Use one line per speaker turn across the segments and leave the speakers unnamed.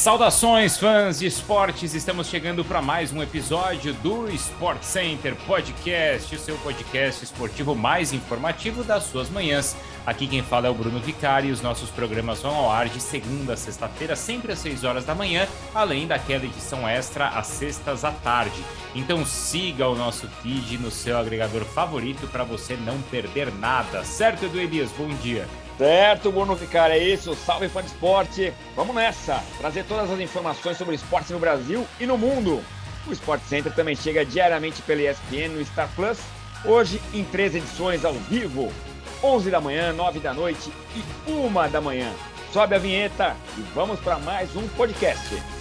Saudações, fãs de esportes! Estamos chegando para mais um episódio do Sport Center Podcast, o seu podcast esportivo mais informativo das suas manhãs. Aqui quem fala é o Bruno Vicari e os nossos programas vão ao ar de segunda a sexta-feira, sempre às 6 horas da manhã, além daquela edição extra às sextas à tarde. Então siga o nosso feed no seu agregador favorito para você não perder nada. Certo, Edu Elias? Bom dia.
Certo, Bruno Vicari, é isso. Salve fã de esporte. Vamos nessa, trazer todas as informações sobre esporte no Brasil e no mundo. O Sport Center também chega diariamente pela ESPN no Star Plus, hoje em três edições ao vivo 11 da manhã, 9 da noite e 1 da manhã. Sobe a vinheta e vamos para mais um podcast.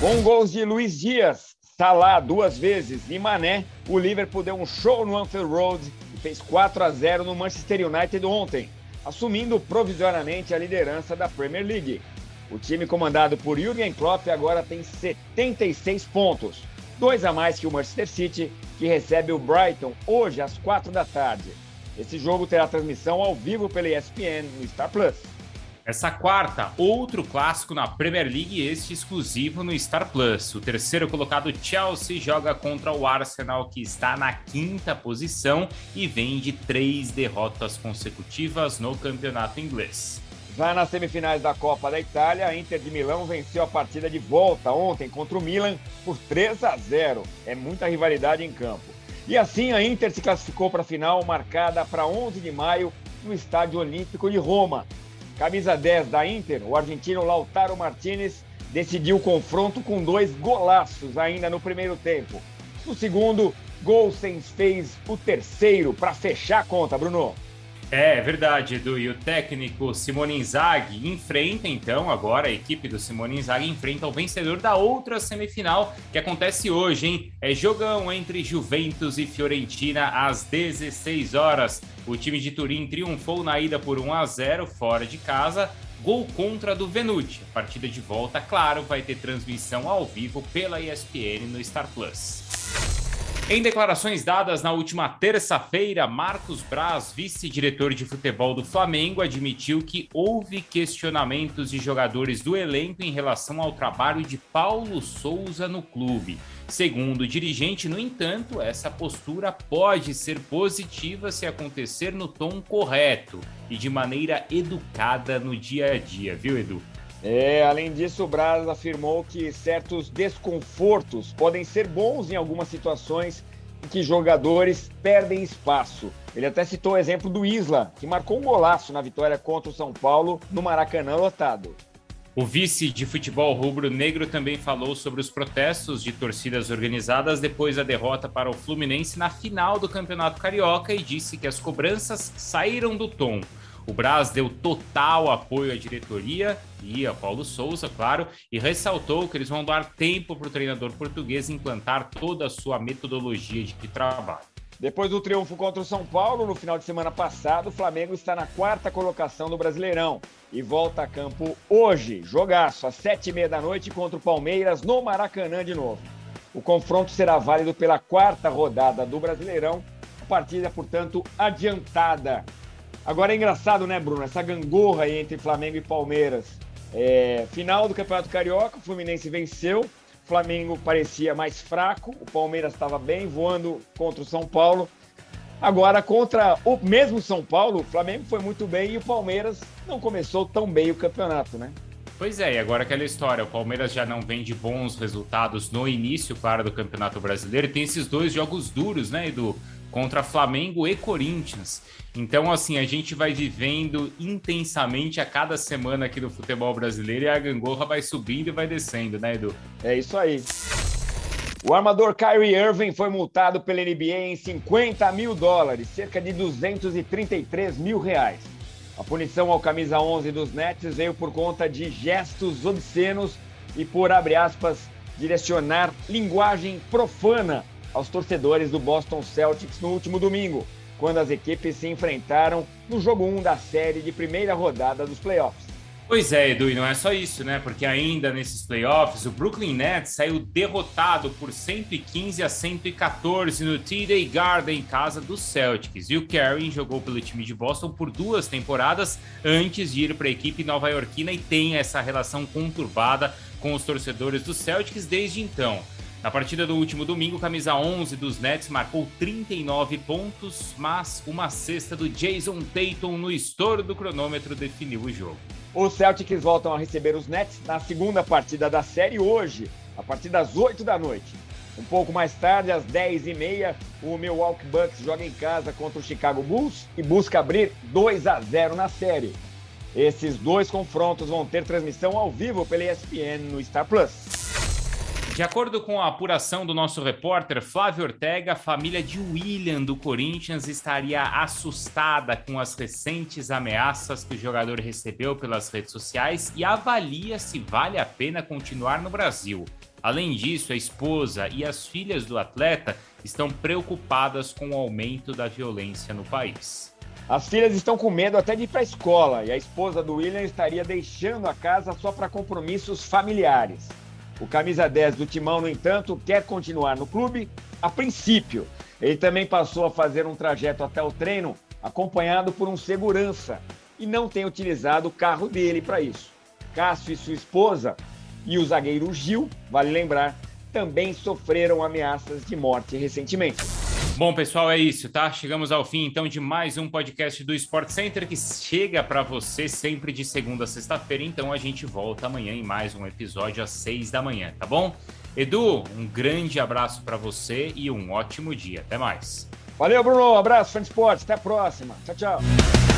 Com gols de Luiz Dias, Salah duas vezes e Mané, o Liverpool deu um show no Anfield Road e fez 4 a 0 no Manchester United ontem, assumindo provisoriamente a liderança da Premier League. O time comandado por Jürgen Klopp agora tem 76 pontos, dois a mais que o Manchester City, que recebe o Brighton hoje às 4 da tarde. Esse jogo terá transmissão ao vivo pela ESPN no Star Plus.
Essa quarta, outro clássico na Premier League, este exclusivo no Star Plus. O terceiro colocado Chelsea joga contra o Arsenal, que está na quinta posição e vem de três derrotas consecutivas no campeonato inglês.
Já nas semifinais da Copa da Itália, a Inter de Milão venceu a partida de volta ontem contra o Milan por 3 a 0. É muita rivalidade em campo. E assim a Inter se classificou para a final marcada para 11 de maio no Estádio Olímpico de Roma. Camisa 10 da Inter, o argentino Lautaro Martinez decidiu o confronto com dois golaços ainda no primeiro tempo. No segundo, Golsens fez o terceiro para fechar a conta, Bruno.
É, é verdade, Edu. E o técnico Simone Inzaghi enfrenta, então, agora a equipe do Simone Inzaghi enfrenta o vencedor da outra semifinal que acontece hoje, hein? É jogão entre Juventus e Fiorentina às 16 horas. O time de Turim triunfou na ida por 1 a 0 fora de casa. Gol contra do Venuti. A partida de volta, claro, vai ter transmissão ao vivo pela ESPN no Star Plus. Em declarações dadas na última terça-feira, Marcos Braz, vice-diretor de futebol do Flamengo, admitiu que houve questionamentos de jogadores do elenco em relação ao trabalho de Paulo Souza no clube. Segundo o dirigente, no entanto, essa postura pode ser positiva se acontecer no tom correto e de maneira educada no dia a dia, viu, Edu?
É, além disso, o Braz afirmou que certos desconfortos podem ser bons em algumas situações em que jogadores perdem espaço. Ele até citou o exemplo do Isla, que marcou um golaço na vitória contra o São Paulo no Maracanã lotado.
O vice de futebol rubro-negro também falou sobre os protestos de torcidas organizadas depois da derrota para o Fluminense na final do Campeonato Carioca e disse que as cobranças saíram do tom. O Braz deu total apoio à diretoria e a Paulo Souza, claro, e ressaltou que eles vão dar tempo para o treinador português implantar toda a sua metodologia de trabalho.
Depois do triunfo contra o São Paulo no final de semana passado, o Flamengo está na quarta colocação do Brasileirão e volta a campo hoje, jogaço, às sete e meia da noite contra o Palmeiras no Maracanã de novo. O confronto será válido pela quarta rodada do Brasileirão, a partida, portanto, adiantada Agora é engraçado, né, Bruno? Essa gangorra entre Flamengo e Palmeiras. É, final do Campeonato Carioca, o Fluminense venceu, o Flamengo parecia mais fraco, o Palmeiras estava bem, voando contra o São Paulo. Agora, contra o mesmo São Paulo, o Flamengo foi muito bem e o Palmeiras não começou tão bem o campeonato, né?
Pois é, e agora aquela história, o Palmeiras já não vem de bons resultados no início, claro, do Campeonato Brasileiro, tem esses dois jogos duros, né, Edu? Contra Flamengo e Corinthians. Então, assim, a gente vai vivendo intensamente a cada semana aqui do futebol brasileiro e a gangorra vai subindo e vai descendo, né, Edu?
É isso aí. O armador Kyrie Irving foi multado pela NBA em 50 mil dólares, cerca de 233 mil reais. A punição ao camisa 11 dos Nets veio por conta de gestos obscenos e por, abre aspas, direcionar linguagem profana aos torcedores do Boston Celtics no último domingo, quando as equipes se enfrentaram no jogo 1 da série de primeira rodada dos playoffs.
Pois é, Edu, e não é só isso, né? Porque ainda nesses playoffs, o Brooklyn Nets saiu derrotado por 115 a 114 no TD Garden, em casa dos Celtics. E o Karen jogou pelo time de Boston por duas temporadas antes de ir para a equipe nova-iorquina e tem essa relação conturbada com os torcedores dos Celtics desde então. Na partida do último domingo, camisa 11 dos Nets marcou 39 pontos, mas uma cesta do Jason Tatum no estouro do cronômetro definiu o jogo.
Os Celtics voltam a receber os Nets na segunda partida da série hoje, a partir das 8 da noite. Um pouco mais tarde, às 10h30, o Milwaukee Bucks joga em casa contra o Chicago Bulls e busca abrir 2 a 0 na série. Esses dois confrontos vão ter transmissão ao vivo pela ESPN no Star Plus.
De acordo com a apuração do nosso repórter Flávio Ortega, a família de William do Corinthians estaria assustada com as recentes ameaças que o jogador recebeu pelas redes sociais e avalia se vale a pena continuar no Brasil. Além disso, a esposa e as filhas do atleta estão preocupadas com o aumento da violência no país.
As filhas estão com medo até de ir para a escola e a esposa do William estaria deixando a casa só para compromissos familiares. O camisa 10 do Timão, no entanto, quer continuar no clube a princípio. Ele também passou a fazer um trajeto até o treino acompanhado por um segurança e não tem utilizado o carro dele para isso. Cássio e sua esposa e o zagueiro Gil, vale lembrar, também sofreram ameaças de morte recentemente.
Bom, pessoal, é isso, tá? Chegamos ao fim então de mais um podcast do Sport Center que chega para você sempre de segunda a sexta-feira. Então a gente volta amanhã em mais um episódio às seis da manhã, tá bom? Edu, um grande abraço para você e um ótimo dia. Até mais.
Valeu, Bruno. Abraço, fã de esporte. Até a próxima. Tchau, tchau.